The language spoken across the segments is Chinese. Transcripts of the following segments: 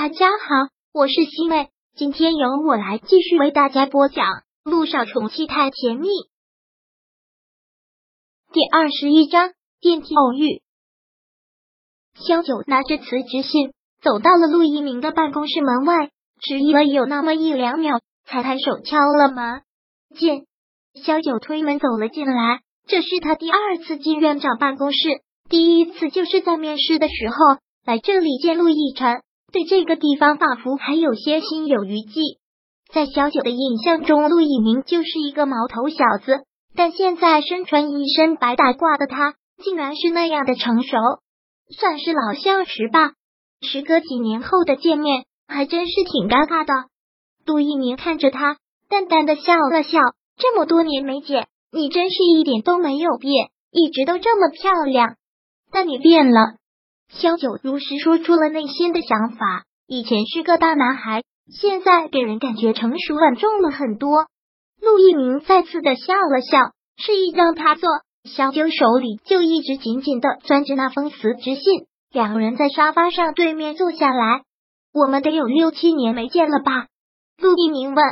大家好，我是西妹，今天由我来继续为大家播讲《路上宠妻太甜蜜》第二十一章电梯偶遇。萧九拿着辞职信走到了陆一鸣的办公室门外，迟疑了有那么一两秒，才抬手敲了门。进，萧九推门走了进来。这是他第二次进院长办公室，第一次就是在面试的时候来这里见陆亦辰。对这个地方仿佛还有些心有余悸。在小九的印象中，陆以明就是一个毛头小子，但现在身穿一身白大褂的他，竟然是那样的成熟，算是老相识吧。时隔几年后的见面，还真是挺尴尬的。陆一鸣看着他，淡淡的笑了笑：“这么多年没见，你真是一点都没有变，一直都这么漂亮。但你变了。”萧九如实说出了内心的想法，以前是个大男孩，现在给人感觉成熟稳重了很多。陆一鸣再次的笑了笑，示意让他坐。萧九手里就一直紧紧的攥着那封辞职信，两人在沙发上对面坐下来。我们得有六七年没见了吧？陆一鸣问。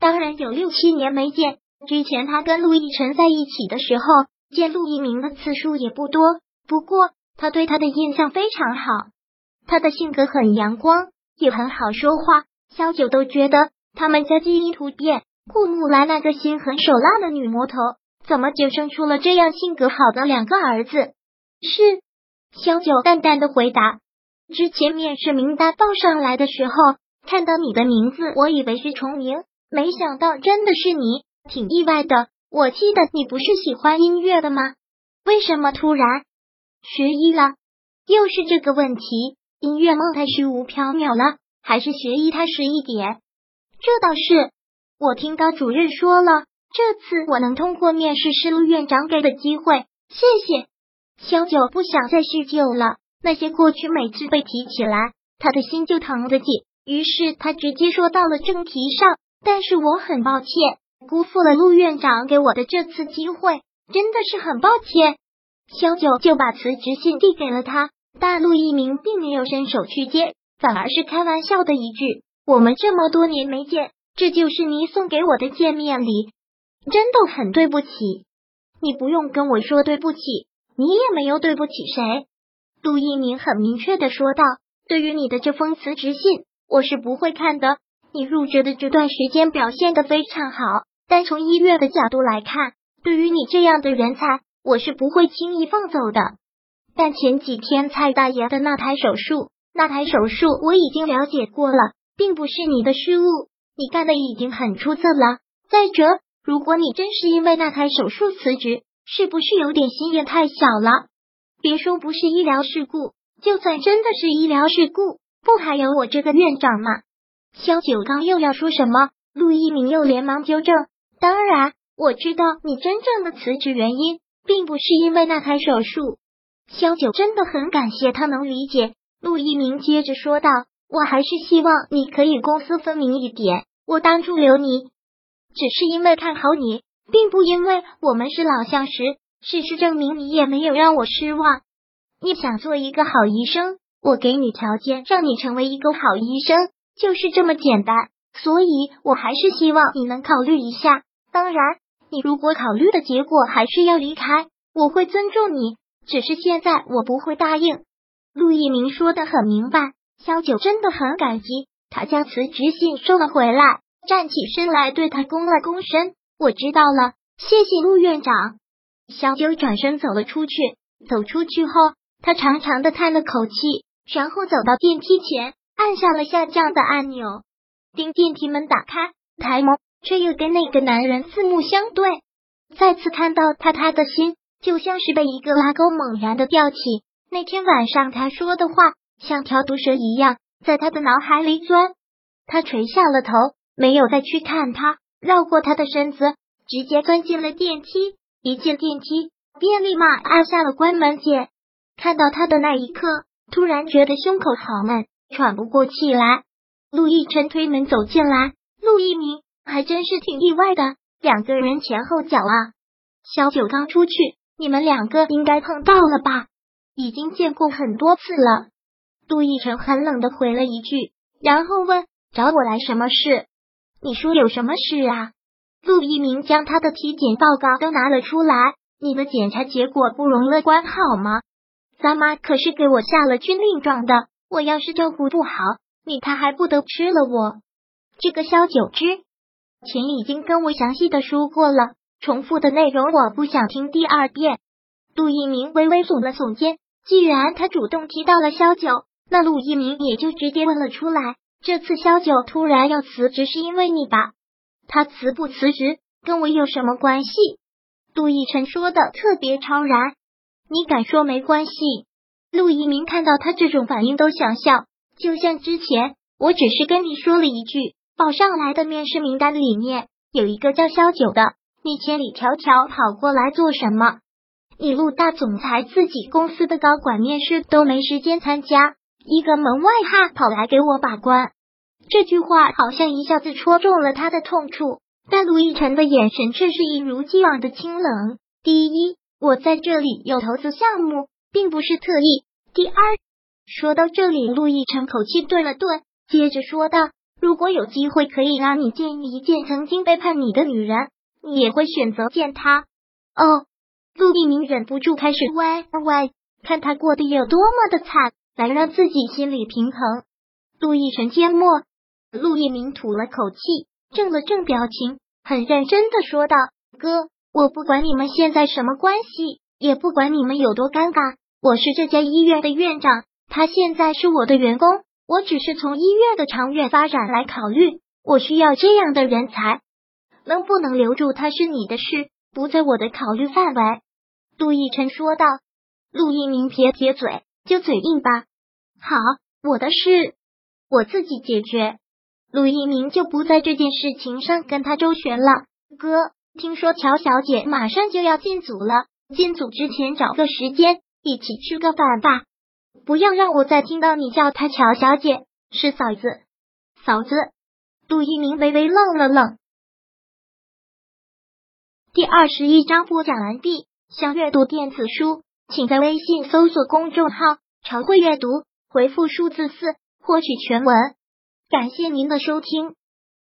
当然有六七年没见，之前他跟陆亦辰在一起的时候，见陆一鸣的次数也不多。不过。他对他的印象非常好，他的性格很阳光，也很好说话。萧九都觉得他们家基因突变，顾木兰那个心狠手辣的女魔头，怎么就生出了这样性格好的两个儿子？是萧九淡淡的回答。之前面试名单报上来的时候，看到你的名字，我以为是重名，没想到真的是你，挺意外的。我记得你不是喜欢音乐的吗？为什么突然？学医了，又是这个问题。音乐梦太虚无缥缈了，还是学医踏实一点？这倒是，我听高主任说了，这次我能通过面试是陆院长给的机会，谢谢。萧九不想再叙旧了，那些过去每次被提起来，他的心就疼得紧。于是他直接说到了正题上，但是我很抱歉，辜负了陆院长给我的这次机会，真的是很抱歉。萧九就把辞职信递给了他，大陆一鸣并没有伸手去接，反而是开玩笑的一句：“我们这么多年没见，这就是你送给我的见面礼，真的很对不起。”你不用跟我说对不起，你也没有对不起谁。陆一鸣很明确的说道：“对于你的这封辞职信，我是不会看的。你入职的这段时间表现的非常好，但从医院的角度来看，对于你这样的人才。”我是不会轻易放走的，但前几天蔡大爷的那台手术，那台手术我已经了解过了，并不是你的失误，你干的已经很出色了。再者，如果你真是因为那台手术辞职，是不是有点心眼太小了？别说不是医疗事故，就算真的是医疗事故，不还有我这个院长吗？萧九刚又要说什么，陆一鸣又连忙纠正：“当然，我知道你真正的辞职原因。”并不是因为那台手术，萧九真的很感谢他能理解。陆一鸣接着说道：“我还是希望你可以公私分明一点。我当初留你，只是因为看好你，并不因为我们是老相识。事实证明，你也没有让我失望。你想做一个好医生，我给你条件，让你成为一个好医生，就是这么简单。所以，我还是希望你能考虑一下。当然。”你如果考虑的结果还是要离开，我会尊重你。只是现在我不会答应。陆一鸣说的很明白，萧九真的很感激。他将辞职信收了回来，站起身来对他躬了躬身。我知道了，谢谢陆院长。萧九转身走了出去。走出去后，他长长的叹了口气，然后走到电梯前，按下了下降的按钮。丁电梯门打开，抬眸。却又跟那个男人四目相对，再次看到他，他的心就像是被一个拉钩猛然的吊起。那天晚上他说的话，像条毒蛇一样在他的脑海里钻。他垂下了头，没有再去看他，绕过他的身子，直接钻进了电梯。一进电梯，便立马按下了关门键。看到他的那一刻，突然觉得胸口好闷，喘不过气来。陆亦辰推门走进来，陆一鸣。还真是挺意外的，两个人前后脚啊！小九刚出去，你们两个应该碰到了吧？已经见过很多次了。杜奕晨很冷的回了一句：“然后问：“找我来什么事？”你说有什么事啊？陆一鸣将他的体检报告都拿了出来。你的检查结果不容乐观，好吗？咱妈可是给我下了军令状的，我要是照顾不好你，他还不得吃了我？这个萧九之前已经跟我详细的说过了，重复的内容我不想听第二遍。陆一鸣微微耸了耸肩，既然他主动提到了萧九，那陆一鸣也就直接问了出来。这次萧九突然要辞职，是因为你吧？他辞不辞职跟我有什么关系？陆亦辰说的特别超然，你敢说没关系？陆一鸣看到他这种反应都想笑，就像之前，我只是跟你说了一句，报上来的面试名单里面有一个叫肖九的，你千里迢迢跑过来做什么？你陆大总裁自己公司的高管面试都没时间参加，一个门外汉跑来给我把关。这句话好像一下子戳中了他的痛处。但陆亦辰的眼神却是一如既往的清冷。第一，我在这里有投资项目，并不是特意。第二，说到这里，陆亦辰口气顿了顿，接着说道：“如果有机会可以让你见一见曾经背叛你的女人，你也会选择见她。”哦，陆一鸣忍不住开始歪歪，看他过得有多么的惨，来让自己心里平衡。陆亦辰缄默，陆一鸣吐了口气。正了正表情，很认真的说道：“哥，我不管你们现在什么关系，也不管你们有多尴尬。我是这家医院的院长，他现在是我的员工，我只是从医院的长远发展来考虑，我需要这样的人才。能不能留住他是你的事，不在我的考虑范围。”陆亦辰说道。陆一鸣撇撇嘴，就嘴硬吧。好，我的事我自己解决。陆一鸣就不在这件事情上跟他周旋了。哥，听说乔小姐马上就要进组了，进组之前找个时间一起吃个饭吧。不要让我再听到你叫她乔小姐，是嫂子。嫂子。杜一鸣微微愣了愣。第二十一章播讲完毕。想阅读电子书，请在微信搜索公众号“常会阅读”，回复数字四获取全文。感谢您的收听。